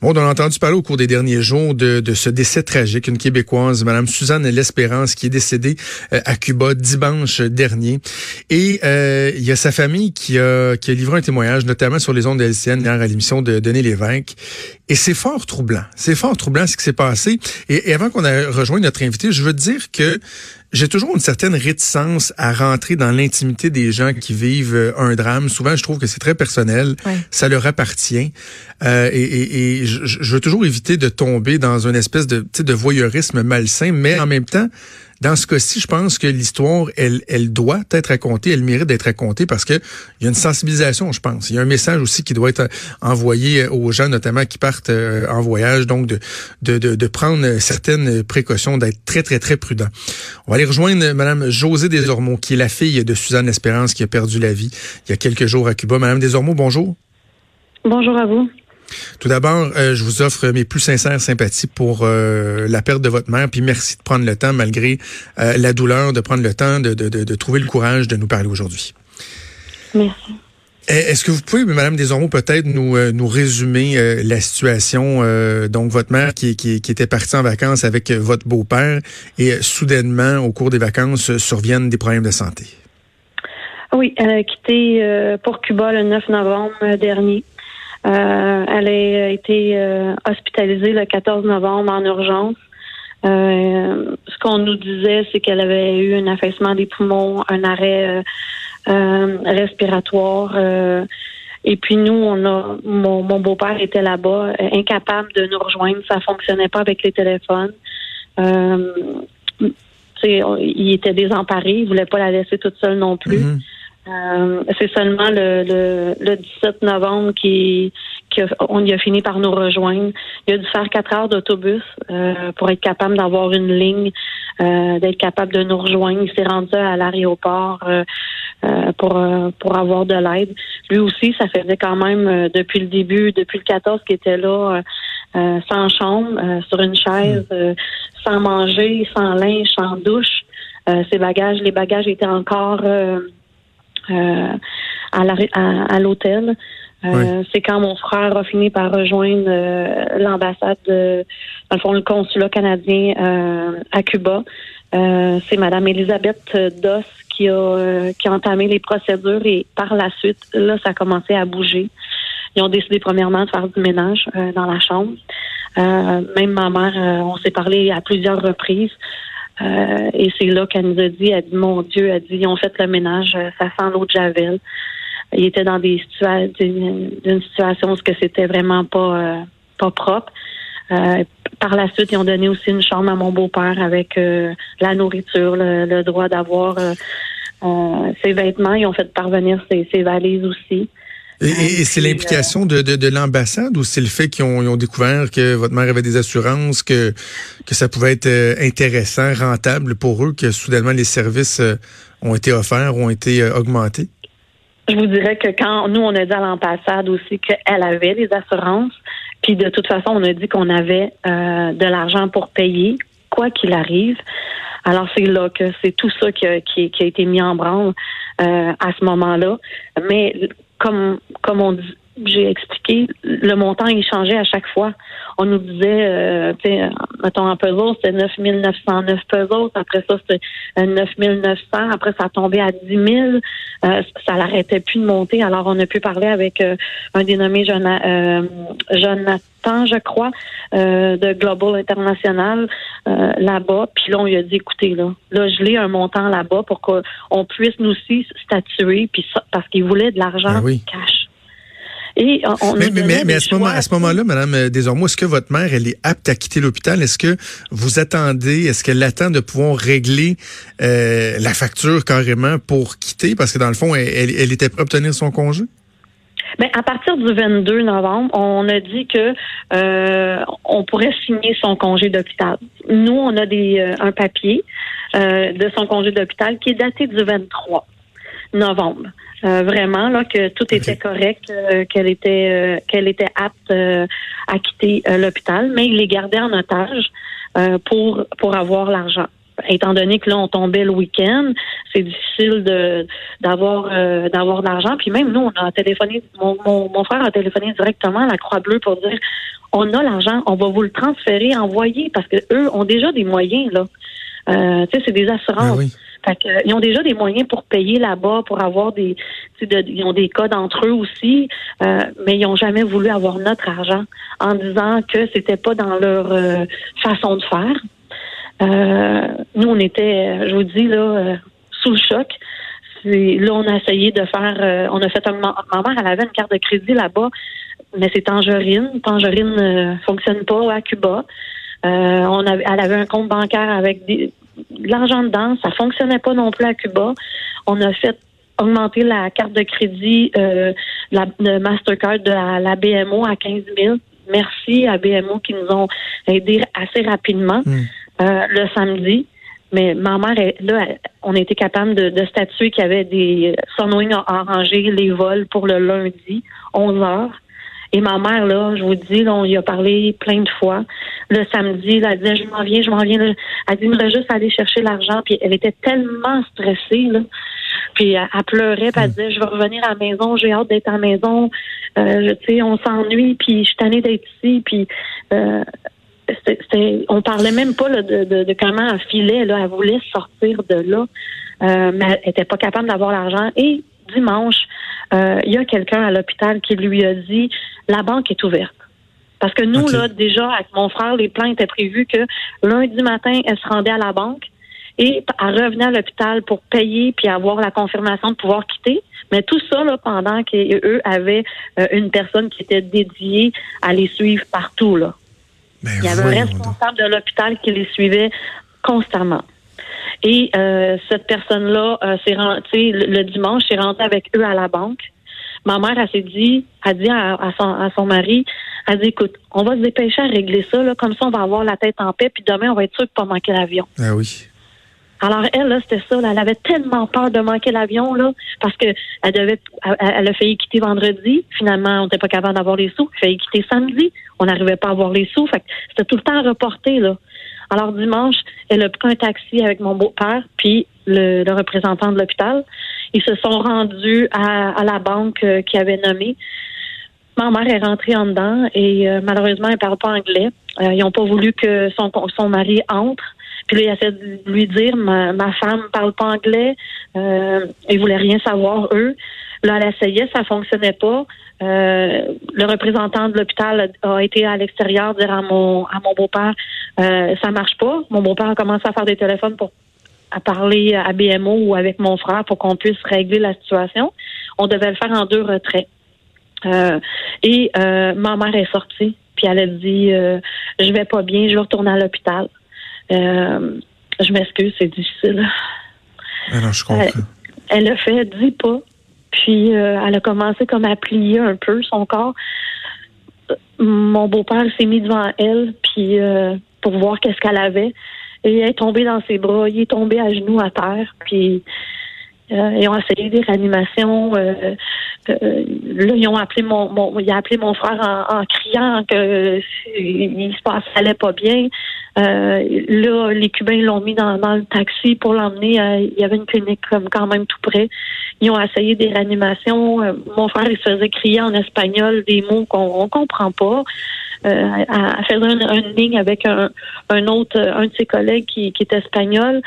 Bon, on a entendu parler au cours des derniers jours de, de ce décès tragique, une Québécoise, Madame Suzanne L'Espérance, qui est décédée euh, à Cuba dimanche dernier. Et euh, il y a sa famille qui a, qui a livré un témoignage, notamment sur les ondes de LCN, l'émission de Denis Lévesque. Et c'est fort troublant. C'est fort troublant ce qui s'est passé. Et, et avant qu'on ait rejoint notre invité, je veux dire que j'ai toujours une certaine réticence à rentrer dans l'intimité des gens qui vivent euh, un drame. Souvent, je trouve que c'est très personnel, ça leur appartient. Euh, et, et, et je, je, veux toujours éviter de tomber dans une espèce de, de voyeurisme malsain, mais en même temps, dans ce cas-ci, je pense que l'histoire, elle, elle doit être racontée, elle mérite d'être racontée parce que il y a une sensibilisation, je pense. Il y a un message aussi qui doit être envoyé aux gens, notamment qui partent euh, en voyage, donc de, de, de, prendre certaines précautions, d'être très, très, très prudent. On va aller rejoindre Madame Josée Desormeaux, qui est la fille de Suzanne Espérance, qui a perdu la vie il y a quelques jours à Cuba. Madame Desormeaux, bonjour. Bonjour à vous. Tout d'abord, euh, je vous offre mes plus sincères sympathies pour euh, la perte de votre mère, puis merci de prendre le temps, malgré euh, la douleur, de prendre le temps de, de, de, trouver le courage de nous parler aujourd'hui. Merci. Eh, est-ce que vous pouvez, Madame Desormeaux, peut-être nous, nous résumer la situation? donc, votre mère qui, qui, qui, était partie en vacances avec votre beau-père et soudainement, au cours des vacances, surviennent des problèmes de santé? Oui, elle a quitté pour Cuba le 9 novembre dernier. Euh, elle a été euh, hospitalisée le 14 novembre en urgence. Euh, ce qu'on nous disait, c'est qu'elle avait eu un affaissement des poumons, un arrêt respiratoire. et puis nous, on a mon, beau-père était là-bas, incapable de nous rejoindre. Ça fonctionnait pas avec les téléphones. il était désemparé, il voulait pas la laisser toute seule non plus. Mm-hmm. Euh, c'est seulement le, le, 17 novembre qui, qui on y a fini par nous rejoindre. Il a dû faire quatre heures d'autobus euh, pour être capable d'avoir une ligne, euh, d'être capable de nous rejoindre. Il s'est rendu à l'aéroport pour pour avoir de l'aide. Lui aussi, ça faisait quand même depuis le début, depuis le 14 qu'il était là, sans chambre, sur une chaise, sans manger, sans linge, sans douche. ses bagages, les bagages étaient encore euh, à l'hôtel. Euh, c'est quand mon frère a fini par rejoindre euh, l'ambassade, de, dans le fond, le consulat canadien à Cuba. c'est Madame Elisabeth Doss qui a, qui a entamé les procédures et par la suite, là, ça a commencé à bouger. Ils ont décidé premièrement de faire du ménage dans la chambre. même ma mère, on s'est parlé à plusieurs reprises. Euh, et c'est là qu'elle nous a dit, elle dit, mon Dieu, elle dit, ils ont fait le ménage, euh, ça sent l'eau de Javel. Il était dans des situations, d'une situation où c'était vraiment pas, euh, pas propre. par la suite, ils ont donné aussi une chambre à mon beau-père avec la nourriture, le, droit d'avoir ses vêtements. Ils ont fait parvenir ses valises aussi. Et, c'est l'implication de, de, l'ambassade ou c'est le fait qu'ils ont, découvert que votre mère avait des assurances, que, que ça pouvait être euh, intéressant, rentable pour eux, que soudainement les services euh, ont été offerts, ont été euh, augmentés? Je vous dirais que quand nous, on a dit à l'ambassade aussi qu'elle avait des assurances, puis de toute façon, on a dit qu'on avait de l'argent pour payer, quoi qu'il arrive. Alors c'est là que c'est tout ça qui a, qui, a, été mis en branle à ce moment-là. Mais comme, comme on dit, j'ai expliqué, le montant il changeait à chaque fois. On nous disait, euh, tu sais, mettons en pesos, c'était 9 909 pesos. Après ça, c'était 9 euh, 900. Après, ça tombait à 10 000. Euh, ça n'arrêtait plus de monter. Alors, on a pu parler avec euh, un dénommé Jonathan, je crois, de Global International là-bas. Puis là, on lui a dit, écoutez, là, là, je l'ai un montant là-bas pour qu'on puisse nous aussi statuer, puis parce qu'il voulait de l'argent ben cash mais, à ce moment, à ce moment-là, Madame euh, Desormeaux, est-ce que votre mère, elle est apte à quitter l'hôpital? Est-ce que vous attendez, est-ce qu'elle attend de pouvoir régler euh, la facture carrément pour quitter? Parce que dans le fond, elle, était prête à obtenir son congé? Mais ben, à partir du 22 novembre, on a dit que euh, on pourrait signer son congé d'hôpital. Nous, on a des euh, un papier euh, de son congé d'hôpital qui est daté du 23 novembre. vraiment là que tout était correct, qu'elle était qu'elle était apte à quitter l'hôpital, mais il les gardait en otage pour pour avoir l'argent étant donné que là on tombait le week-end, c'est difficile de d'avoir euh, d'avoir de l'argent. Puis même nous, on a téléphoné, mon, mon, frère a téléphoné directement à la Croix Bleue pour dire on a l'argent, on va vous le transférer, envoyer parce que eux ont déjà des moyens là. Euh, tu sais, c'est des assurances. Ben fait que, ils ont déjà des moyens pour payer là-bas, pour avoir des, de, ils ont des codes entre eux aussi, euh, mais ils n'ont jamais voulu avoir notre argent en disant que c'était pas dans leur façon de faire. Euh, nous, on était, je vous dis, là, euh, sous le choc. Là, on a essayé de faire, euh, on a fait un, ma mère, elle avait une carte de crédit là-bas, mais c'est Tangerine. Tangerine ne fonctionne pas à Cuba. on avait, elle avait un compte bancaire avec de l'argent dedans, ça fonctionnait pas non plus à Cuba. On a fait augmenter la carte de crédit, la, le Mastercard de la, BMO à 15 000. Merci à BMO qui nous ont aidés assez rapidement. Hmm. Euh, le samedi. Mais ma mère, là, on a été capable de, statuer qu'il y avait des Sunwing a arrangé les vols pour le lundi, 11 heures. Et ma mère, là, je vous dis, là, on y a parlé plein de fois. Le samedi, là, elle disait, je m'en viens, je m'en viens. Elle dit, me juste aller chercher l'argent. Puis elle était tellement stressée, là. Puis elle, pleurait, puis elle disait, je vais revenir à la maison, j'ai hâte d'être à la maison. Euh, tu sais, on s'ennuie, puis je suis tannée d'être ici. Puis euh, on parlait même pas de, comment elle filait. Là, elle voulait sortir de là, euh, mais elle n'était pas capable d'avoir l'argent. Et dimanche, euh, il y a quelqu'un à l'hôpital qui lui a dit la banque est ouverte. Parce que nous, là, déjà, avec mon frère, les plans étaient prévus que lundi matin, elle se rendait à la banque et elle revenait à l'hôpital pour payer puis avoir la confirmation de pouvoir quitter. Mais tout ça, là, pendant qu'eux avaient euh, une personne qui était dédiée à les suivre partout, là. Ben il y avait un responsable de l'hôpital qui les suivait constamment. Et euh, cette personne-là, euh, le, le dimanche, s'est rentrée avec eux à la banque. Ma mère, elle s'est dit, a dit à, son, à son mari, elle dit, écoute, on va se dépêcher à régler ça, là, comme ça, on va avoir la tête en paix, puis demain, on va être sûr de pas manquer l'avion. Ah oui. Alors elle, là, c'était ça. elle avait tellement peur de manquer l'avion, là, parce que elle devait, elle, a failli quitter vendredi. Finalement, on n'était pas capable d'avoir les sous. Elle a failli quitter samedi. On n'arrivait pas à avoir les sous. Fait c'était tout le temps reporté, là. Alors dimanche, elle a pris un taxi avec mon beau-père, puis le, représentant de l'hôpital. Ils se sont rendus à, la banque euh, qui avait nommé. Ma mère est rentrée en dedans et euh, malheureusement, elle ne parle pas anglais. Euh, ils n'ont pas voulu que son, son mari entre. Puis là, il essaie de lui dire, ma, ma femme parle pas anglais. Euh, ils voulaient rien savoir, eux. Là, elle essayait, ça fonctionnait pas. Euh, le représentant de l'hôpital a, été à l'extérieur dire à mon à mon beau-père euh, ça marche pas. Mon beau-père a commencé à faire des téléphones pour à parler à BMO ou avec mon frère pour qu'on puisse régler la situation. On devait le faire en deux retraits. Euh, et euh, ma mère est sortie, puis elle a dit euh, je vais pas bien, je vais retourner à l'hôpital. Euh, je m'excuse, c'est difficile. Alors, je comprends. Elle, a fait dix pas, puis euh, elle a commencé comme à plier un peu son corps. Mon beau-père s'est mis devant elle, puis euh, pour voir qu'est-ce qu'elle avait. Et elle est tombée dans ses bras, il est tombé à genoux à terre, puis euh, ils ont essayé des réanimations. Là, ils ont appelé mon, mon frère en, criant que il se passait allait pas bien. Là, les Cubains l'ont mis dans, le taxi pour l'emmener. il y avait une clinique comme quand même tout près. Ils ont essayé des réanimations. mon frère, il se faisait crier en espagnol des mots qu'on on comprend pas. à, faire une, ligne avec un, un autre, un de ses collègues qui, qui est espagnol.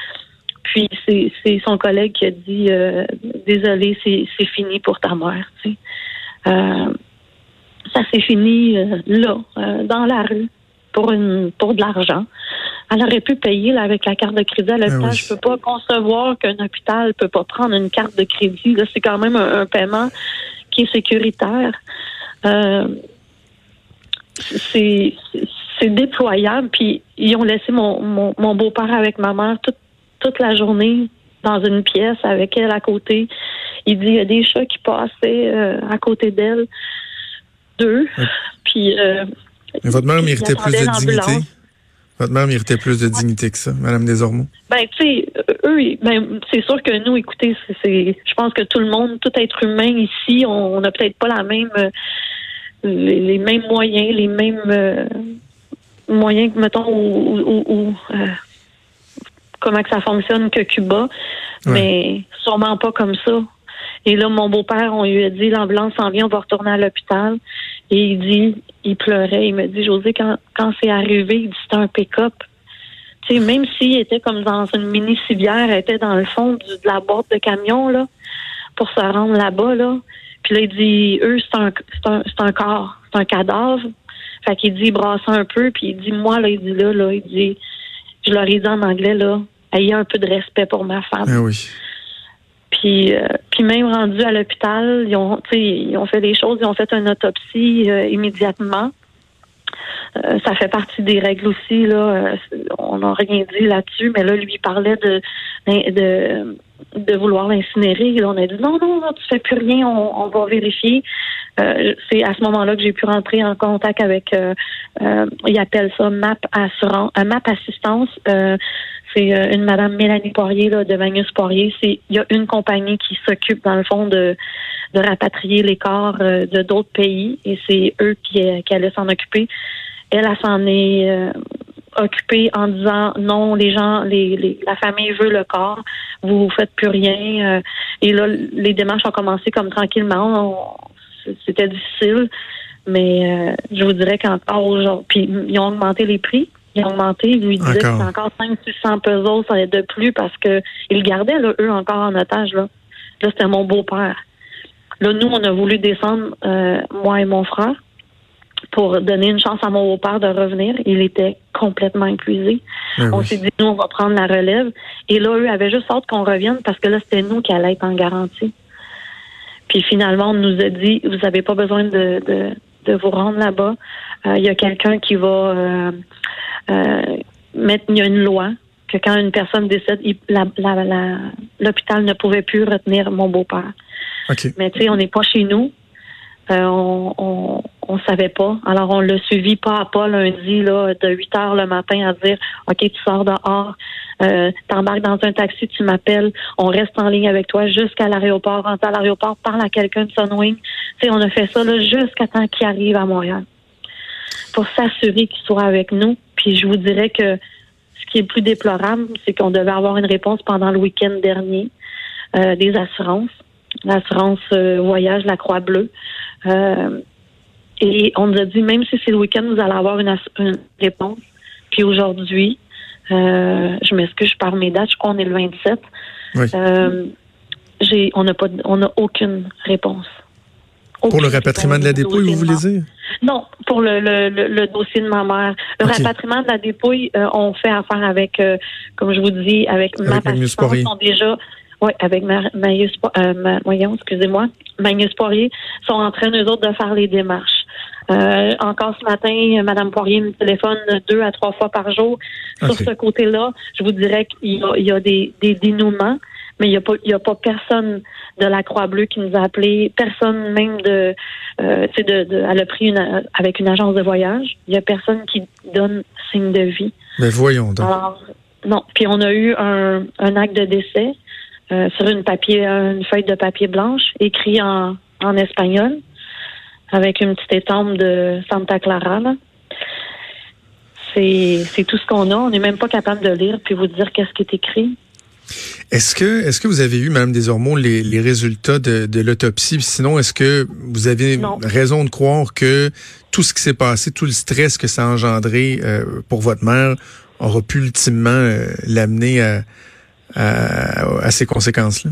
Puis c'est son collègue qui a dit euh, désolé, c'est fini pour ta mère. Euh, ça s'est fini euh, là, dans la rue, pour une pour de l'argent. Elle aurait pu payer avec la carte de crédit à l'hôpital. Je Je peux pas concevoir qu'un hôpital peut pas prendre une carte de crédit. c'est quand même un, paiement qui est sécuritaire. c'est déployable. Puis ils ont laissé mon, mon, mon beau-père avec ma mère toute toute la journée dans une pièce avec elle à côté. Il dit il y a des chats qui passaient à côté d'elle, deux. Puis. Mais votre mère méritait plus de dignité. Votre mère méritait plus de dignité que ça, Madame Desormeaux. Ben, tu sais, eux, ben, c'est sûr que nous, écoutez, c'est, je pense que tout le monde, tout être humain ici, on n'a peut-être pas la même, les, mêmes moyens, les mêmes moyens que, mettons, ou, euh, comment que ça fonctionne que Cuba, mais sûrement pas comme ça. Et là, mon beau-père, on lui a dit, l'ambulance s'en vient, on va retourner à l'hôpital. Et il dit, il pleurait, il me dit, José, quand, quand c'est arrivé, il dit, c'était un pick-up. Tu sais, même s'il était comme dans une mini civière, il était dans le fond de la boîte de camion, là, pour se rendre là-bas, là. Puis là, il dit, eux, c'est un, c'est un, un corps, c'est un cadavre. Fait qu'il dit, brasse un peu, puis il dit, moi, là, il dit là, là, il dit, je leur ai dit en anglais, là, ayez un peu de respect pour ma femme. Ah oui. Puis, euh, puis même rendu à l'hôpital, ils ont, ils ont fait des choses, ils ont fait une autopsie euh, immédiatement. Euh, ça fait partie des règles aussi. Là, on n'a rien dit là-dessus, mais là, lui parlait de de, de vouloir l'incinérer. On a dit non, non, non, tu fais plus rien, on, on va vérifier. Euh, c'est à ce moment-là que j'ai pu rentrer en contact avec, euh, euh ils appellent ça MAP assurance, euh, MAP assistance. C'est une Madame Mélanie Poirier là, de Magnus Poirier. Il y a une compagnie qui s'occupe dans le fond de rapatrier les corps de d'autres pays et c'est eux qui, qui allaient s'en occuper. Elle, elle s'en est occupée en disant non, les gens, les, la famille veut le corps, vous faites plus rien. et là, les démarches ont commencé comme tranquillement c'était difficile. Mais euh, je vous dirais qu'encore aujourd'hui, puis ils ont augmenté les prix. Ils ont augmenté. Ils lui disaient que c'est encore 500-600 pesos de plus parce que ils gardaient, là, eux, encore en otage. Là, là c'était mon beau-père. Là, nous, on a voulu descendre, euh, moi et mon frère, pour donner une chance à mon beau-père de revenir. Il était complètement épuisé. Ben on s'est dit, nous, on va prendre la relève. Et là, eux avaient juste hâte qu'on revienne parce que là, c'était nous qui allions être en garantie. Puis finalement, on nous a dit, vous n'avez pas besoin de, de, de vous rendre là-bas. Euh, il y a quelqu'un qui va euh, euh, mettre, il y a une loi que quand une personne décède, l'hôpital ne pouvait plus retenir mon beau-père. Mais tu sais, on n'est pas chez nous. on, on, on savait pas. Alors on l'a suivi pas à pas lundi là de 8 heures le matin à dire OK, tu sors dehors, euh, t'embarques dans un taxi, tu m'appelles, on reste en ligne avec toi jusqu'à l'aéroport, rentre à l'aéroport, parle à quelqu'un de Sunwing. Tu sais, on a fait ça là jusqu'à temps qu'il arrive à Montréal. Pour s'assurer qu'il soit avec nous. Puis je vous dirais que ce qui est plus déplorable, c'est qu'on devait avoir une réponse pendant le week-end dernier euh, des assurances. L'assurance euh, voyage, la Croix-Bleue. Euh, et on nous a dit, même si c'est le week-end, vous allez avoir une, réponse. Puis aujourd'hui, je m'excuse, parle mes dates, je crois qu'on est le 27. Euh, j'ai, on n'a pas, on n'a aucune réponse. pour le rapatriement de la dépouille, vous voulez dire? Non, pour le, le, le, dossier de ma mère. Le rapatriement de la dépouille, euh, on fait affaire avec, comme je vous dis, avec, avec ma sont déjà oui, avec Magnus, euh, voyons, excusez-moi, Magnus Poirier, sont en train, eux autres, de faire les démarches. Euh, encore ce matin, Mme Poirier me téléphone deux à trois fois par jour. Sur ce côté-là, je vous dirais qu'il y a, des, dénouements, mais il n'y a pas, a pas personne de la Croix-Bleue qui nous a appelé, personne même de, euh, de, de, elle a pris une, avec une agence de voyage. Il n'y a personne qui donne signe de vie. Mais voyons donc. non. Puis on a eu un, un acte de décès euh, sur une papier, une feuille de papier blanche, écrit en, en espagnol, avec une petite étampe de Santa Clara. C'est tout ce qu'on a. On n'est même pas capable de lire puis vous dire qu'est-ce qui est écrit. Est-ce que, est-ce que vous avez eu, Mme Desormeaux, les, les résultats de, de l'autopsie? Sinon, est-ce que vous avez raison de croire que tout ce qui s'est passé, tout le stress que ça a engendré euh, pour votre mère aura pu ultimement euh, l'amener à, à, ces conséquences-là?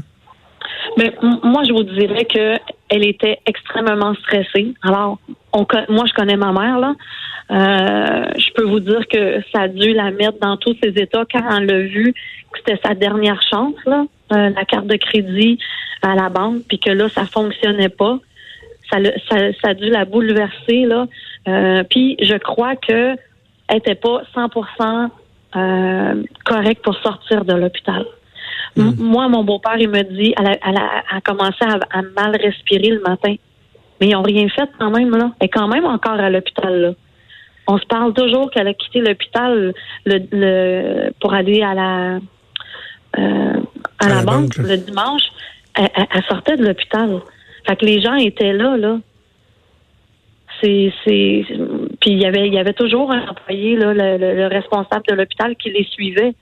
Mais moi, je vous dirais que elle était extrêmement stressée. Alors, on, moi, je connais ma mère. Euh, je peux vous dire que ça a dû la mettre dans tous ses états quand elle l'a vu que c'était sa dernière chance euh, la carte de crédit à la banque, puis que là, ça fonctionnait pas. Ça, ça, ça a dû la bouleverser là. Euh, puis je crois que elle était pas 100% euh, correct pour sortir de l'hôpital. Mm. Moi, mon beau-père, il me dit, elle a, commencé à, mal respirer le matin. Mais ils n'ont rien fait quand même, là. Elle est quand même encore à l'hôpital, là. On se parle toujours qu'elle a quitté l'hôpital le, pour aller à la euh, à, la, banque, le dimanche. Elle, sortait de l'hôpital. Fait que les gens étaient là, là. C'est, c'est, puis il y avait, il y avait toujours un employé, là, le responsable de l'hôpital qui les suivait.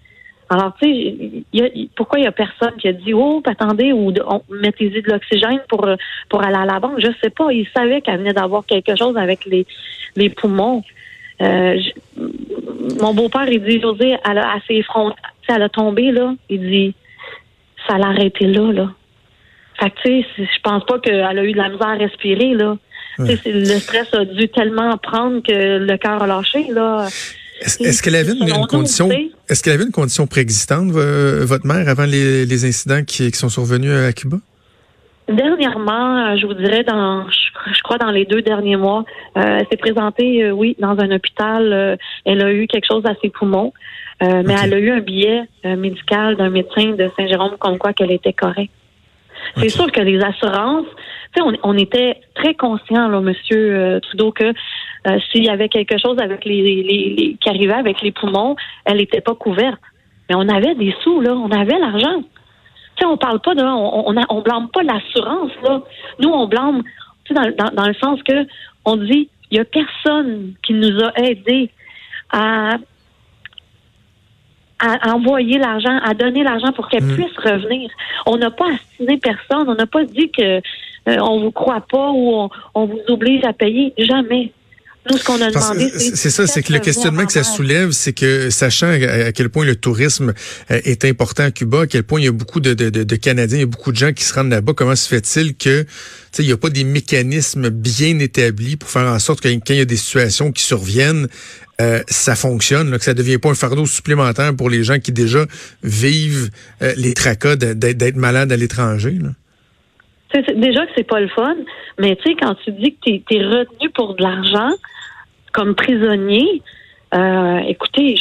Alors, tu sais, pourquoi il y a personne qui a dit, oh, attendez, ou mettez-y de l'oxygène pour, pour aller à la banque? Je sais pas. Il savait qu'elle venait d'avoir quelque chose avec les, les poumons. Euh, mon beau-père, il dit, José, elle a, assez front, elle a tombé, là. Il dit, ça l'a arrêté là, là. Fait que, tu sais, je pense pas qu'elle a eu de la misère à respirer, là. Le stress a dû tellement prendre que le cœur a lâché, là. Est-ce qu'elle avait une, condition Est-ce qu'elle avait une condition préexistante, votre mère, avant les, incidents qui, sont survenus à Cuba? Dernièrement, je vous dirais dans, je, crois dans les deux derniers mois, euh, elle s'est présentée, euh, oui, dans un hôpital. Euh, elle a eu quelque chose à ses poumons, mais elle a eu un billet médical d'un médecin de Saint-Jérôme comme quoi qu'elle était correcte. C'est sûr que les assurances, on, on, était très conscient, là, Monsieur Trudeau, que euh, s'il y avait quelque chose avec les, les, qui arrivait avec les poumons, elle n'était pas couverte. Mais on avait des sous, là, on avait l'argent. Tu sais, on parle pas de, on, on, on blâme pas l'assurance, là. Nous, on blâme, tu sais, dans, dans, le sens que on dit, il y a personne qui nous a aidés à à envoyer l'argent, à donner l'argent pour qu'elle mm. puisse revenir. On n'a pas assiné personne, on n'a pas dit que euh, on vous croit pas ou on, on, vous oblige à payer. Jamais. C'est ça, c'est que le questionnement que ça soulève, c'est que sachant à quel point le tourisme euh, est important à Cuba, à quel point il y a beaucoup de, de, de Canadiens, il y a beaucoup de gens qui se rendent là-bas, comment se fait-il que il n'y a pas des mécanismes bien établis pour faire en sorte que quand il y a des situations qui surviennent, euh, ça fonctionne, que ça devient pas un fardeau supplémentaire pour les gens qui déjà vivent euh, les tracas d'être malades à l'étranger. Déjà que c'est pas le fun, mais tu sais, quand tu dis que tu es, retenu pour de l'argent comme prisonnier, euh, écoutez,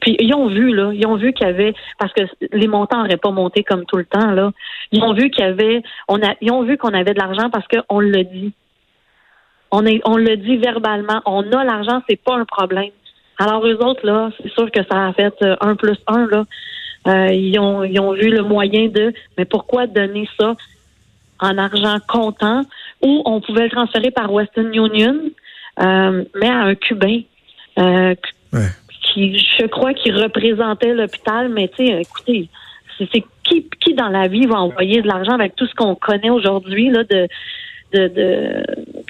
puis ils ont vu là, ils ont vu qu'il y avait parce que les montants n'auraient pas monté comme tout le temps là. Ils ont vu qu'il y avait, on a, ils ont vu qu'on avait de l'argent parce qu'on l'a dit. On est, on le dit verbalement. On a l'argent, c'est pas un problème. Alors eux autres là, c'est sûr que ça a fait euh, un plus un là. Euh, ils ont, ils ont vu le moyen de, mais pourquoi donner ça? En argent comptant ou on pouvait le transférer par Western Union, euh, mais à un Cubain. Euh, qui, je crois, qui représentait l'hôpital, mais tu sais, écoutez, c'est qui, qui dans la vie va envoyer de l'argent avec tout ce qu'on connaît aujourd'hui là de de, de,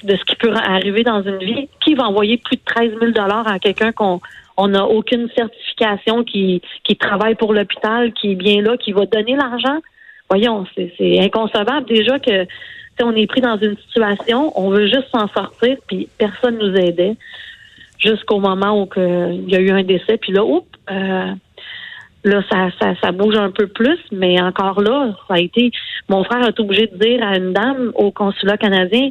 de, ce qui peut arriver dans une vie? Qui va envoyer plus de 13 000 dollars à quelqu'un qu'on on n'a aucune certification qui, qui travaille pour l'hôpital, qui est bien là, qui va donner l'argent? Voyons, c'est inconcevable déjà que on est pris dans une situation, on veut juste s'en sortir, puis personne nous aidait jusqu'au moment où il y a eu un décès, puis là, oups, euh, là, ça, ça, ça, bouge un peu plus, mais encore là, ça a été. Mon frère a été obligé de dire à une dame au consulat canadien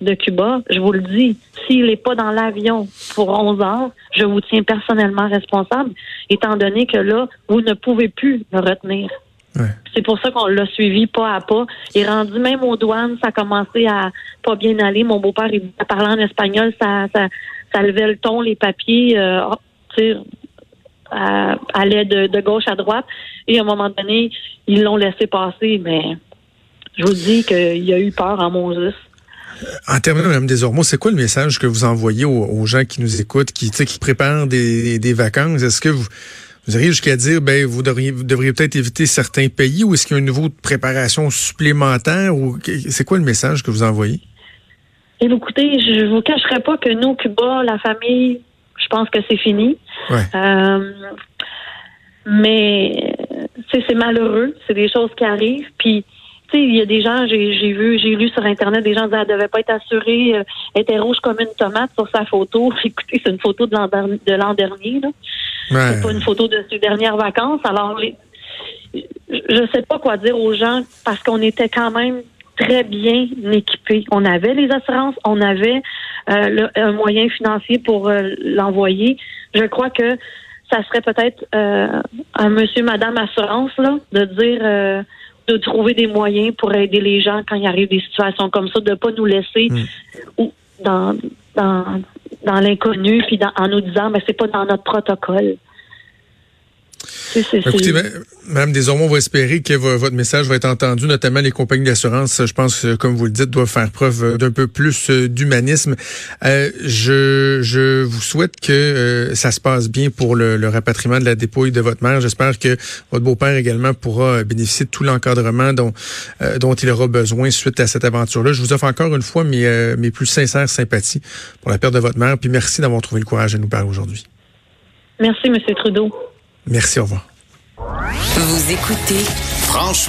de Cuba, je vous le dis, s'il n'est pas dans l'avion pour 11 heures, je vous tiens personnellement responsable, étant donné que là, vous ne pouvez plus le retenir. C'est pour ça qu'on l'a suivi pas à pas. Il est rendu même aux douanes, ça a commencé à pas bien aller. Mon beau-père, il parlait en espagnol, ça, ça, ça levait le ton, les papiers, euh, allait de, gauche à droite. Et à un moment donné, ils l'ont laissé passer, mais je vous dis qu'il y a eu peur en Moses. En terminant, Mme Desormeaux, c'est quoi le message que vous envoyez aux, gens qui nous écoutent, qui, qui préparent des, des vacances? Est-ce que vous vous arrivez jusqu'à dire, ben, vous devriez, devriez peut-être éviter certains pays ou est-ce qu'il y a un niveau de préparation supplémentaire ou c'est quoi le message que vous envoyez? Et écoutez, je vous cacherai pas que nous, Cuba, la famille, je pense que c'est fini. Euh, mais c'est malheureux, c'est des choses qui arrivent. Puis, il y a des gens, j'ai vu, j'ai lu sur Internet, des gens disaient elle devait pas être assurée, euh, elle était rouge comme une tomate sur sa photo. Écoutez, c'est une photo de l'an dernier. Là. C'est pas une photo de ses dernières vacances. Alors, je sais pas quoi dire aux gens parce qu'on était quand même très bien équipés. On avait les assurances, on avait euh, un moyen financier pour euh, l'envoyer. Je crois que ça serait peut-être euh, un monsieur, madame assurance, là, de dire euh, de trouver des moyens pour aider les gens quand il arrive des situations comme ça, de pas nous laisser hmm. ou dans dans dans l'inconnu, puis en nous disant mais c'est pas dans notre protocole. Écoutez, Mme Desormeaux, on va espérer que votre message va être entendu, notamment les compagnies d'assurance, je pense, comme vous le dites, doivent faire preuve d'un peu plus euh, d'humanisme. Euh, je, je vous souhaite que euh, ça se passe bien pour le, rapatriement de la dépouille de votre mère. J'espère que votre beau-père également pourra bénéficier de tout l'encadrement dont, dont il aura besoin suite à cette aventure-là. Je vous offre encore une fois mes, mes plus sincères sympathies pour la perte de votre mère, puis merci d'avoir trouvé le courage de nous parler aujourd'hui. Merci, M. Trudeau. Merci, au revoir. Vous écoutez Franchement.